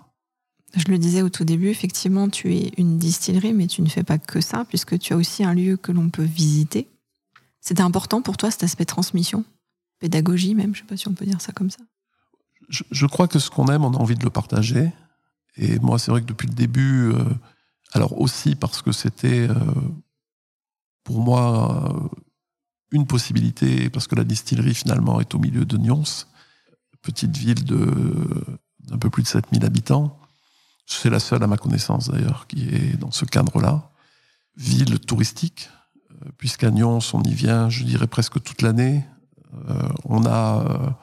Je le disais au tout début, effectivement, tu es une distillerie, mais tu ne fais pas que ça, puisque tu as aussi un lieu que l'on peut visiter. C'était important pour toi cet aspect transmission, pédagogie même, je ne sais pas si on peut dire ça comme ça je, crois que ce qu'on aime, on a envie de le partager. Et moi, c'est vrai que depuis le début, euh, alors aussi parce que c'était euh, pour moi euh, une possibilité, parce que la distillerie finalement est au milieu de Nyons, petite ville d'un peu plus de 7000 habitants. C'est la seule à ma connaissance d'ailleurs qui est dans ce cadre-là. Ville touristique, puisqu'à Nyons, on y vient, je dirais, presque toute l'année. on a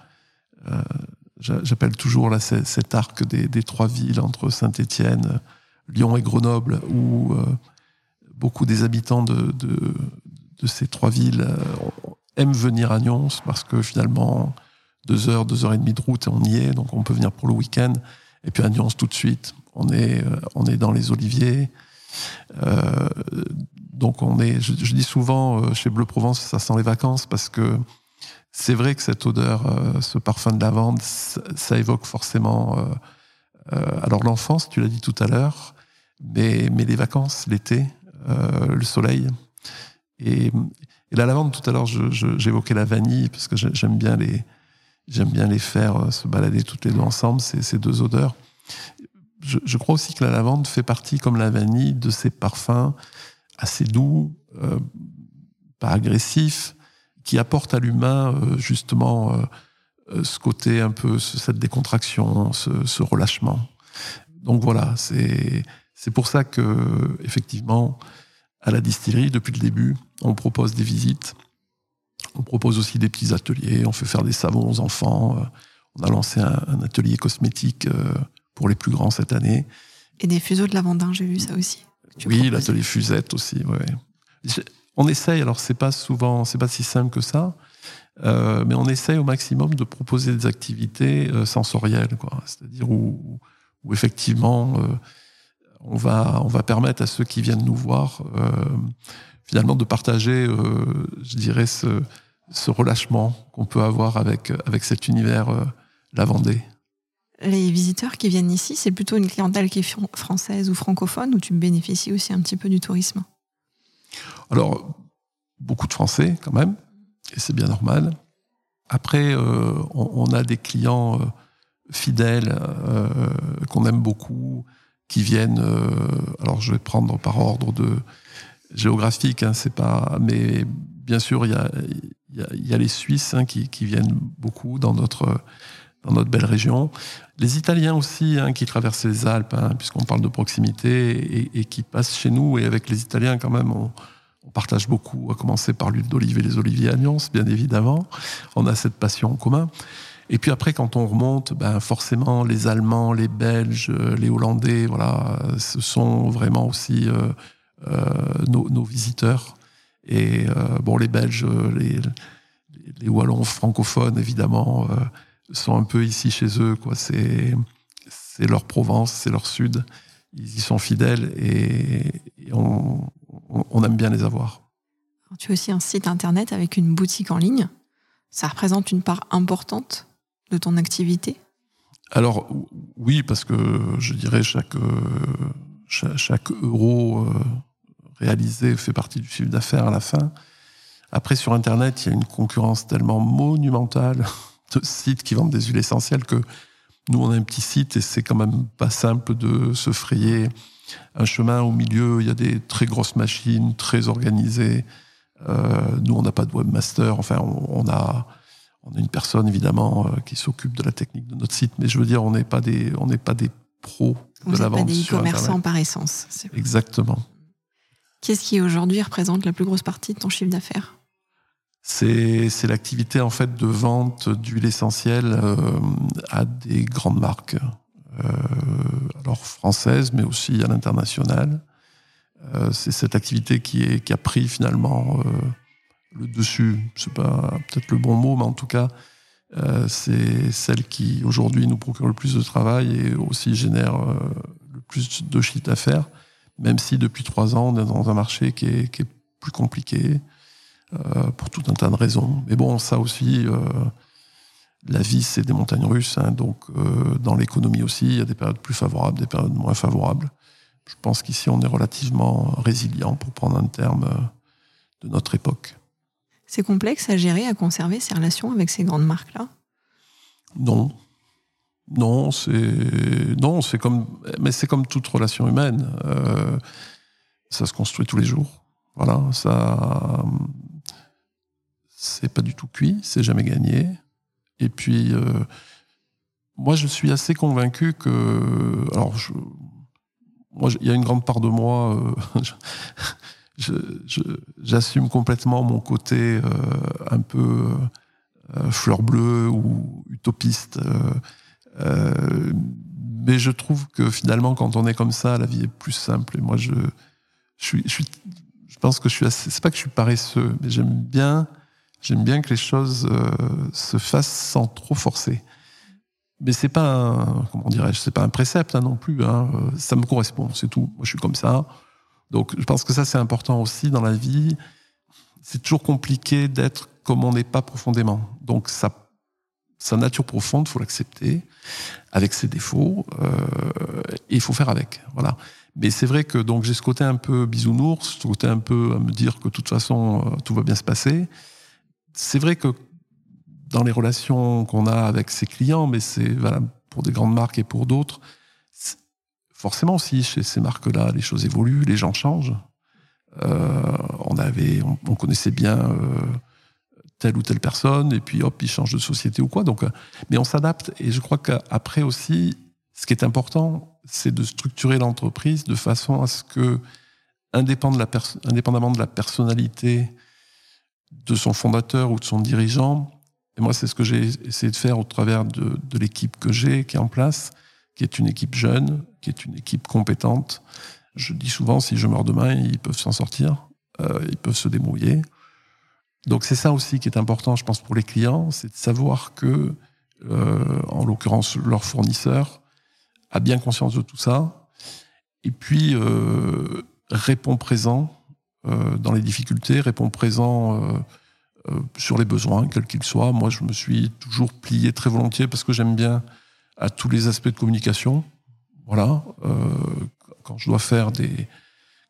J'appelle toujours là, cet arc des, trois villes entre Saint-Étienne, Lyon et Grenoble, où euh, beaucoup des habitants de, de, ces trois villes euh, aiment venir à Nyons parce que finalement, deux heures, deux heures et demie de route et on y est, donc on peut venir pour le week-end. Et puis à Nyons tout de suite, on est, euh, on est dans les oliviers. donc on est, je dis souvent chez Bleu Provence, ça sent les vacances parce que c'est vrai que cette odeur, euh, ce parfum de lavande, ça, évoque forcément. Euh, euh, alors l'enfance, tu l'as dit tout à l'heure, mais, mais les vacances, l'été, le soleil. Et, la lavande, tout à l'heure, j'évoquais la vanille parce que j'aime bien les j'aime bien les faire se balader toutes les deux ensemble, ces, ces deux odeurs. je, crois aussi que la lavande fait partie, comme la vanille, de ces parfums assez doux, euh, pas agressifs, qui apportent à l'humain euh, justement euh, ce côté un peu, cette décontraction, ce, relâchement. Donc voilà, c'est c'est pour ça que effectivement, à la distillerie, depuis le début, on propose des visites. On propose aussi des petits ateliers. On fait faire des savons aux enfants. On a lancé un, atelier cosmétique pour les plus grands cette année. Et des fuseaux de lavandin, j'ai vu ça aussi. Oui, l'atelier fusette aussi. Ouais. On essaye, alors c'est pas souvent, c'est pas si simple que ça, euh, mais on essaye au maximum de proposer des activités euh, sensorielles. C'est-à-dire où, effectivement euh, on va on va permettre à ceux qui viennent nous voir finalement de partager, je dirais ce, relâchement qu'on peut avoir avec avec cet univers lavandé les visiteurs qui viennent ici, c'est plutôt une clientèle qui est française ou francophone ou tu bénéficies aussi un petit peu du tourisme? Alors, beaucoup de Français quand même, et c'est bien normal. Après, euh, on, a des clients euh, fidèles euh, qu'on aime beaucoup, qui viennent. alors, je vais prendre par ordre de géographique, hein, c'est pas. Mais bien sûr, il y a, les Suisses hein, qui, qui, viennent beaucoup dans notre dans notre belle région. Les Italiens aussi, hein, qui traversent les Alpes, hein, puisqu'on parle de proximité, et, qui passent chez nous. Et avec les Italiens, quand même, on, partage beaucoup, à commencer par l'huile d'olive et les oliviers Agnons, bien évidemment. On a cette passion en commun. Et puis après, quand on remonte, ben forcément, les Allemands, les Belges, les Hollandais, voilà, ce sont vraiment aussi euh, euh, nos, visiteurs. Et euh, bon, les Belges, les Wallons francophones, évidemment, sont un peu ici chez eux. Quoi. C'est, c'est leur Provence, c'est leur Sud. Ils y sont fidèles et, on, on, aime bien les avoir. tu as aussi un site internet avec une boutique en ligne. Ça représente une part importante de ton activité Alors oui, parce que je dirais chaque, chaque, chaque euro euh, réalisé fait partie du chiffre d'affaires à la fin. Après, sur Internet, il y a une concurrence tellement monumentale sites qui vendent des huiles essentielles que nous, on a un petit site et c'est quand même pas simple de se frayer un chemin au milieu. Il y a des très grosses machines, très organisées. Euh, nous, on n'a pas de webmaster. Enfin, on, a, on a une personne évidemment euh, qui s'occupe de la technique de notre site, mais je veux dire, on n'est pas des, on n'est pas des pros de la vente. Pas des e-commerçants par essence. Exactement. Qu'est-ce qui aujourd'hui représente la plus grosse partie de ton chiffre d'affaires? C'est l'activité en fait de vente d'huile essentielle euh, à des grandes marques, euh, alors françaises, mais aussi à l'international. Euh, c'est cette activité qui, est, qui a pris finalement le dessus. C'est pas peut-être le bon mot, mais en tout cas, c'est celle qui aujourd'hui nous procure le plus de travail et aussi génère le plus de chiffre d'affaires. Même si depuis trois ans, on est dans un marché qui est, qui est plus compliqué, euh, pour tout un tas de raisons. Mais bon, ça aussi, euh, la vie, c'est des montagnes russes. Hein, donc, euh, dans l'économie aussi, il y a des périodes plus favorables, des périodes moins favorables. Je pense qu'ici, on est relativement résilient, pour prendre un terme de notre époque. C'est complexe à gérer, à conserver ces relations avec ces grandes marques-là? Non. Non, c'est non, c'est comme, mais c'est comme toute relation humaine. ça se construit tous les jours. Voilà, ça, c'est pas du tout cuit, c'est jamais gagné. Et puis, euh, moi, je suis assez convaincu que, alors, moi, il y a une grande part de moi, euh, j'assume complètement mon côté euh, un peu fleur bleue ou utopiste. mais je trouve que finalement, quand on est comme ça, la vie est plus simple. Et moi, je, je je je pense que je suis assez, c'est pas que je suis paresseux, mais j'aime bien J'aime bien que les choses euh, se fassent sans trop forcer. Mais c'est pas comment dirais-je, c'est pas un précepte hein, non plus. Hein. Euh, ça me correspond, c'est tout. Moi, je suis comme ça. Donc, je pense que ça, c'est important aussi dans la vie. C'est toujours compliqué d'être comme on n'est pas profondément. Donc, sa nature profonde, faut l'accepter avec ses défauts. Euh, et il faut faire avec. Voilà. Mais c'est vrai que donc j'ai ce côté un peu bisounours, ce côté un peu à me dire que de toute façon tout va bien se passer c'est vrai que dans les relations qu'on a avec ses clients, mais c'est valable pour des grandes marques et pour d'autres, forcément aussi, chez ces marques-là, les choses évoluent, les gens changent. Euh, on avait, on, connaissait bien euh, telle ou telle personne, et puis hop, ils changent de société ou quoi. Donc, euh, mais on s'adapte. Et je crois qu'après aussi, ce qui est important, c'est de structurer l'entreprise de façon à ce que, indépendamment de la personnalité de son fondateur ou de son dirigeant, et moi c'est ce que j'ai essayé de faire au travers de, de l'équipe que j'ai, qui est en place, qui est une équipe jeune, qui est une équipe compétente. Je dis souvent, si je meurs demain, ils peuvent s'en sortir, euh, ils peuvent se débrouiller. Donc c'est ça aussi qui est important, je pense, pour les clients, c'est de savoir que, euh, en l'occurrence, leur fournisseur a bien conscience de tout ça, et puis euh, répond présent dans les difficultés, répond présent euh, euh, sur les besoins, quels qu'ils soient. Moi, je me suis toujours plié très volontiers parce que j'aime bien à tous les aspects de communication. Voilà, quand je dois faire des,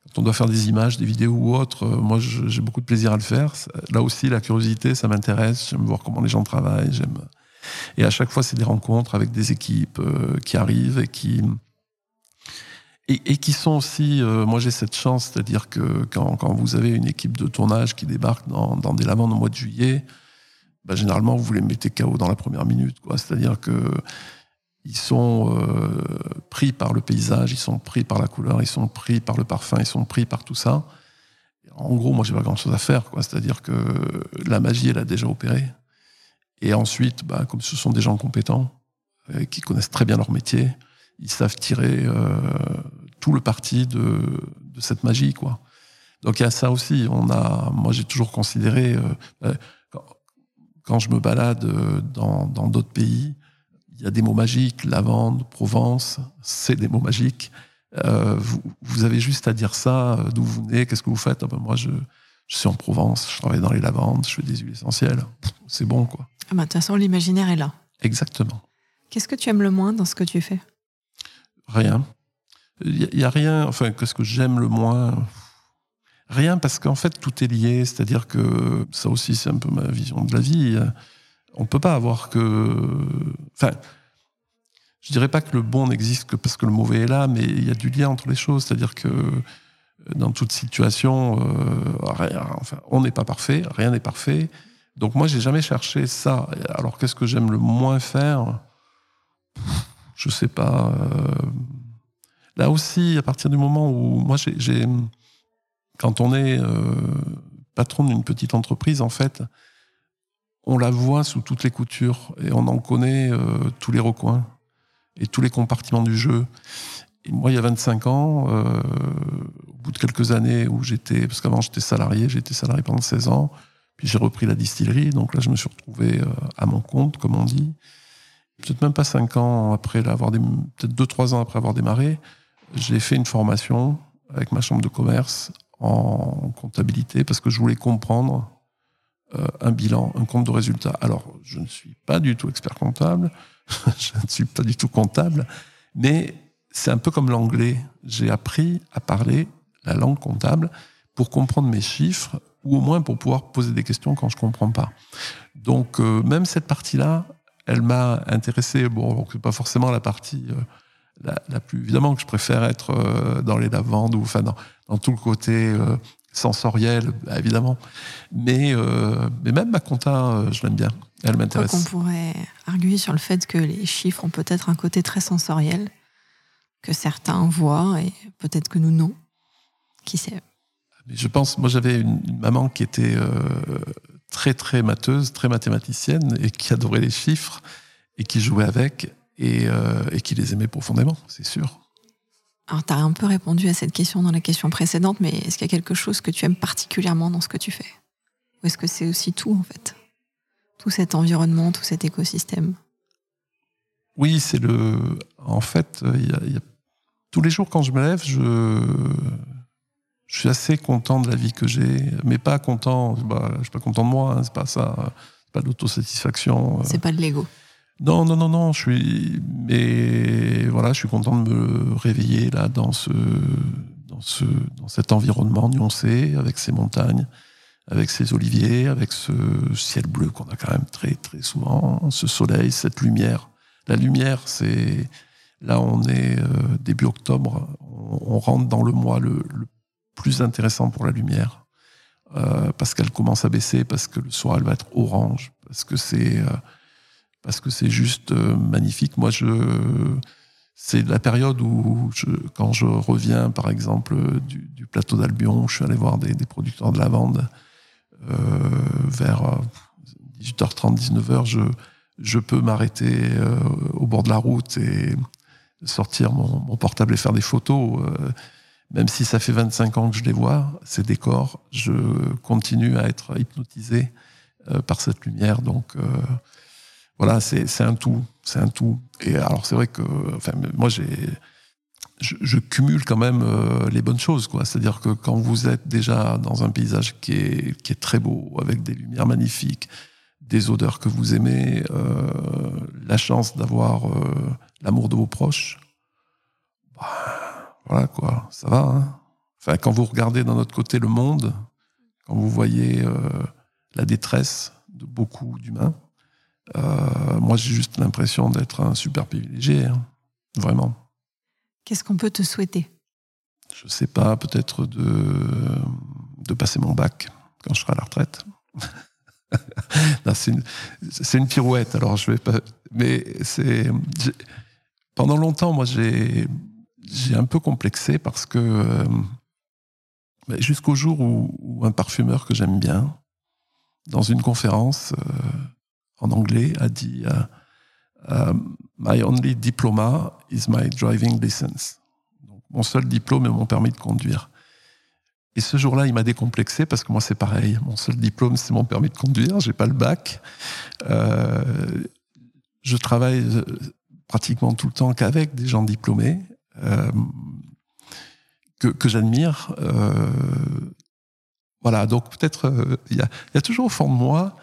quand on doit faire des images, des vidéos ou autres, moi j'ai beaucoup de plaisir à le faire. Là aussi, la curiosité, ça m'intéresse. J'aime voir comment les gens travaillent. J'aime. Et à chaque fois, c'est des rencontres avec des équipes qui arrivent et qui et, et, qui sont aussi, euh, moi j'ai cette chance, c'est-à-dire que quand, quand, vous avez une équipe de tournage qui débarque dans, dans des lavandes au mois de juillet, bah, généralement vous les mettez KO dans la première minute. C'est-à-dire que ils sont euh, pris par le paysage, ils sont pris par la couleur, ils sont pris par le parfum, ils sont pris par tout ça. En gros, moi j'ai pas grand-chose à faire. C'est-à-dire que la magie elle a déjà opéré. Et ensuite, bah, comme ce sont des gens compétents, euh, qui connaissent très bien leur métier, ils savent tirer euh, tout le parti de, de, cette magie, quoi. Donc il y a ça aussi. On a, moi j'ai toujours considéré, euh, euh quand, quand, je me balade dans d'autres pays, il y a des mots magiques, lavande, Provence, c'est des mots magiques. Euh, vous, vous, avez juste à dire ça, d'où vous venez, qu'est-ce que vous faites? Ah ben moi je, je suis en Provence, je travaille dans les lavandes, je fais des huiles essentielles. C'est bon quoi. Ah ben, de toute façon l'imaginaire est là. Exactement. Qu'est-ce que tu aimes le moins dans ce que tu fais? Rien. Il n'y a, rien, enfin, qu'est-ce que j'aime le moins Rien, parce qu'en fait, tout est lié. C'est-à-dire que ça aussi, c'est un peu ma vision de la vie. On ne peut pas avoir que. Enfin, je dirais pas que le bon n'existe que parce que le mauvais est là, mais il y a du lien entre les choses. C'est-à-dire que dans toute situation, euh, on n'est pas parfait, rien n'est parfait. Donc moi, j'ai jamais cherché ça. Alors, qu'est-ce que j'aime le moins faire? Je sais pas. Euh, là aussi, à partir du moment où moi, quand on est euh, patron d'une petite entreprise, en fait, on la voit sous toutes les coutures et on en connaît euh, tous les recoins et tous les compartiments du jeu. Moi, il y a 25 ans, au bout de quelques années où j'étais, parce qu'avant j'étais salarié, été salarié pendant 16 ans, puis j'ai repris la distillerie, donc là je me suis retrouvé à mon compte, comme on dit peut-être même pas cinq ans après l'avoir, peut-être deux, trois ans après avoir démarré, j'ai fait une formation avec ma chambre de commerce en comptabilité parce que je voulais comprendre euh, un bilan, un compte de résultat. Alors, je ne suis pas du tout expert comptable, je ne suis pas du tout comptable, mais c'est un peu comme l'anglais. J'ai appris à parler la langue comptable pour comprendre mes chiffres ou au moins pour pouvoir poser des questions quand je comprends pas. Donc, euh, même cette partie-là, elle m'a intéressé. Bon, c'est pas forcément la partie euh, la, plus évidemment que je préfère être euh, dans les lavandes ou enfin dans, dans tout le côté euh, sensoriel, bah, évidemment. Mais mais même ma compta, je l'aime bien. Elle m'intéresse. On pourrait arguer sur le fait que les chiffres ont peut-être un côté très sensoriel que certains voient et peut-être que nous non. Qui sait? Je pense, moi j'avais une, une, maman qui était très très matheuse, très mathématicienne et qui adorait les chiffres et qui jouait avec et, euh, et qui les aimait profondément, c'est sûr. Alors, tu as un peu répondu à cette question dans la question précédente, mais est-ce qu'il y a quelque chose que tu aimes particulièrement dans ce que tu fais? Ou est-ce que c'est aussi tout, en fait? Tout cet environnement, tout cet écosystème? Oui, c'est le. En fait, il y a, y a... tous les jours quand je me lève, je je suis assez content de la vie que j'ai, mais pas content. Bah, je suis pas content de moi. Hein, c'est pas ça. C'est pas l'autosatisfaction. Euh. C'est pas de l'ego. Non, non, non, non. Je suis, mais voilà, je suis content de me réveiller là dans ce, dans ce, dans cet environnement nuancé avec ces montagnes, avec ces oliviers, avec ce ciel bleu qu'on a quand même très, très souvent, ce soleil, cette lumière. La lumière, c'est Là, on est début octobre, on, rentre dans le mois le, plus intéressant pour la lumière, parce qu'elle commence à baisser, parce que le soir, elle va être orange, parce que c'est parce que c'est juste magnifique. Moi, je c'est la période où, je, quand je reviens, par exemple, du, plateau d'Albion, je suis allé voir des, producteurs de lavande euh, vers 18h30, 19h, je, je peux m'arrêter euh, au bord de la route et sortir mon portable et faire des photos. Euh, même si ça fait 25 ans que je les vois, ces décors, je continue à être hypnotisé euh, par cette lumière. Donc, voilà, c'est un tout, c'est un tout. Et alors c'est vrai que, enfin, moi j'ai, je, je, cumule quand même euh, les bonnes choses, quoi. C'est-à-dire que quand vous êtes déjà dans un paysage qui est qui est très beau, avec des lumières magnifiques, des odeurs que vous aimez, euh, la chance d'avoir euh, l'amour de vos proches, bah, voilà quoi, ça va. Hein enfin, quand vous regardez d'un autre côté le monde, quand vous voyez euh, la détresse de beaucoup d'humains euh, moi, j'ai juste l'impression d'être un super privilégié, hein. vraiment. Qu'est-ce qu'on peut te souhaiter? Je sais pas, peut-être de, de passer mon bac quand je serai à la retraite. c'est une, une, pirouette, alors je vais pas. Mais c'est. Pendant longtemps, moi, j'ai un peu complexé parce que. Euh, jusqu'au jour où, un parfumeur que j'aime bien, dans une conférence, euh, en anglais, a dit euh, euh, My only diploma is my driving license. Mon seul diplôme est mon permis de conduire. Et ce jour-là, il m'a décomplexé parce que moi, c'est pareil. Mon seul diplôme, c'est mon permis de conduire. J'ai pas le bac. Euh, je travaille pratiquement tout le temps qu'avec des gens diplômés que, que j'admire. voilà. Donc peut-être il y, a, y, a, toujours au fond de moi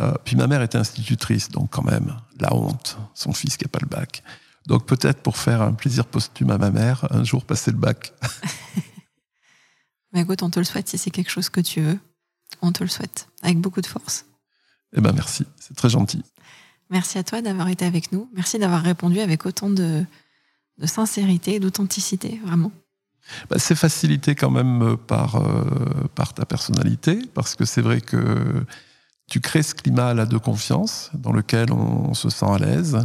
euh, puis ma mère était institutrice, donc quand même, la honte, son fils qui n'a pas le bac. Donc peut-être pour faire un plaisir posthume à ma mère, un jour passer le bac. Mais écoute, on te le souhaite si c'est quelque chose que tu veux. On te le souhaite, avec beaucoup de force. Eh ben merci, c'est très gentil. Merci à toi d'avoir été avec nous. Merci d'avoir répondu avec autant de, de sincérité d'authenticité, vraiment. Bah, c'est facilité quand même par, euh, par ta personnalité, parce que c'est vrai que tu crées ce climat-là de confiance dans lequel on, se sent à l'aise.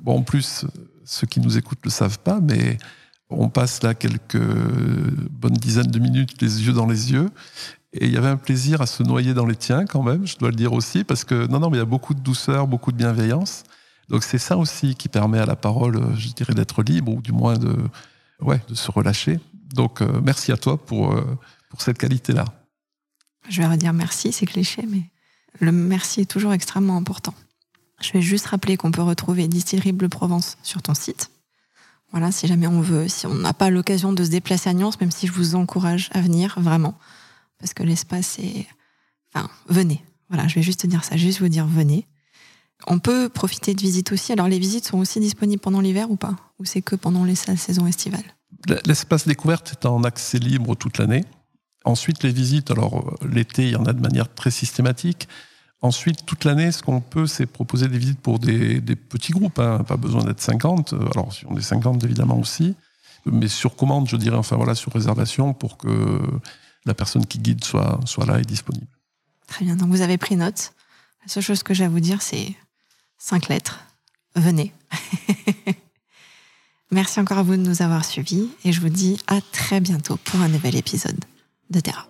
Bon, en plus, ceux qui nous écoutent ne le savent pas, mais on passe là quelques bonnes dizaines de minutes les yeux dans les yeux. Et il y avait un plaisir à se noyer dans les tiens quand même, je dois le dire aussi, parce que non, non, mais il y a beaucoup de douceur, beaucoup de bienveillance. Donc c'est ça aussi qui permet à la parole, je dirais, d'être libre ou du moins de, ouais, de se relâcher. Donc euh, merci à toi pour, euh, pour cette qualité-là. Je vais redire merci, c'est cliché, mais le merci est toujours extrêmement important. Je vais juste rappeler qu'on peut retrouver Distillerie Provence sur ton site. Voilà, si jamais on veut, si on n'a pas l'occasion de se déplacer à Nyons, même si je vous encourage à venir, vraiment. Parce que l'espace est. Enfin, venez. Voilà, je vais juste dire ça, juste vous dire venez. On peut profiter de visites aussi. Alors, les visites sont aussi disponibles pendant l'hiver ou pas? Ou c'est que pendant les saisons estivales? L'espace découverte est en accès libre toute l'année. Ensuite, les visites, alors l'été, il y en a de manière très systématique. Ensuite, toute l'année, ce qu'on peut, c'est proposer des visites pour des, petits groupes, hein. pas besoin d'être 50. Alors, si on est 50, évidemment aussi, mais sur commande, je dirais, enfin voilà, sur réservation pour que la personne qui guide soit, soit là et disponible. Très bien, donc vous avez pris note. La seule chose que j'ai à vous dire, c'est cinq lettres. Venez. Merci encore à vous de nous avoir suivis et je vous dis à très bientôt pour un nouvel épisode de Terra.